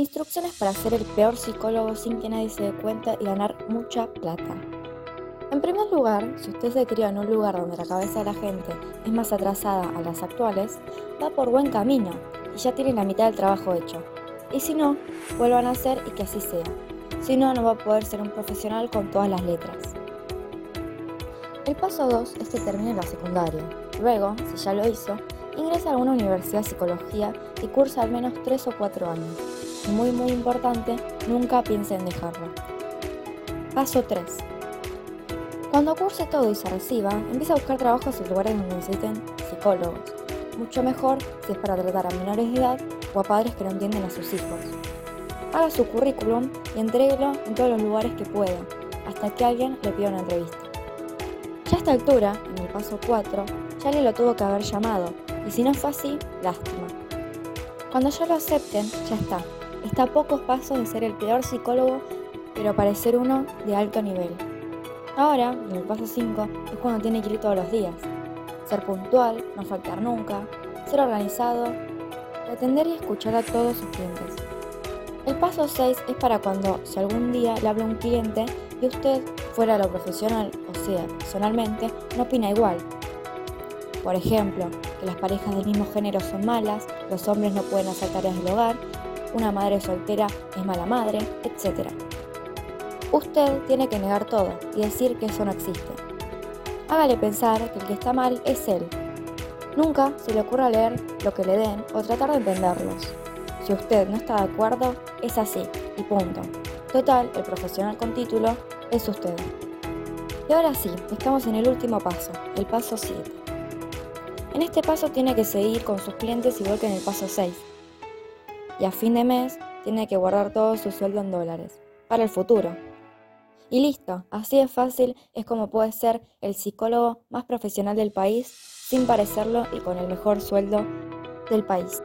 Instrucciones para ser el peor psicólogo sin que nadie se dé cuenta y ganar mucha plata. En primer lugar, si usted se crió en un lugar donde la cabeza de la gente es más atrasada a las actuales, va por buen camino y ya tiene la mitad del trabajo hecho. Y si no, vuelvan a hacer y que así sea. Si no, no va a poder ser un profesional con todas las letras. El paso 2 es que termine la secundaria. Luego, si ya lo hizo, ingresa a una universidad de psicología y cursa al menos 3 o 4 años. Muy muy importante, nunca piense en dejarlo. Paso 3. Cuando curse todo y se reciba, empieza a buscar trabajos en lugares donde necesiten psicólogos. Mucho mejor si es para tratar a menores de edad o a padres que no entienden a sus hijos. Haga su currículum y entréguelo en todos los lugares que pueda, hasta que alguien le pida una entrevista. Ya a esta altura, en el paso 4, ya le lo tuvo que haber llamado, y si no fue así, lástima. Cuando ya lo acepten, ya está. Está a pocos pasos de ser el peor psicólogo, pero parecer uno de alto nivel. Ahora, en el paso 5, es cuando tiene que ir todos los días. Ser puntual, no faltar nunca, ser organizado, atender y escuchar a todos sus clientes. El paso 6 es para cuando, si algún día le habla un cliente y usted, fuera de lo profesional, o sea, personalmente, no opina igual. Por ejemplo, que las parejas del mismo género son malas, los hombres no pueden hacer tareas del hogar, una madre soltera es mala madre, etc. Usted tiene que negar todo y decir que eso no existe. Hágale pensar que el que está mal es él. Nunca se le ocurra leer lo que le den o tratar de entenderlos. Si usted no está de acuerdo, es así y punto. Total, el profesional con título es usted. Y ahora sí, estamos en el último paso, el paso 7. En este paso tiene que seguir con sus clientes igual que en el paso 6. Y a fin de mes tiene que guardar todo su sueldo en dólares, para el futuro. Y listo, así de fácil es como puede ser el psicólogo más profesional del país sin parecerlo y con el mejor sueldo del país.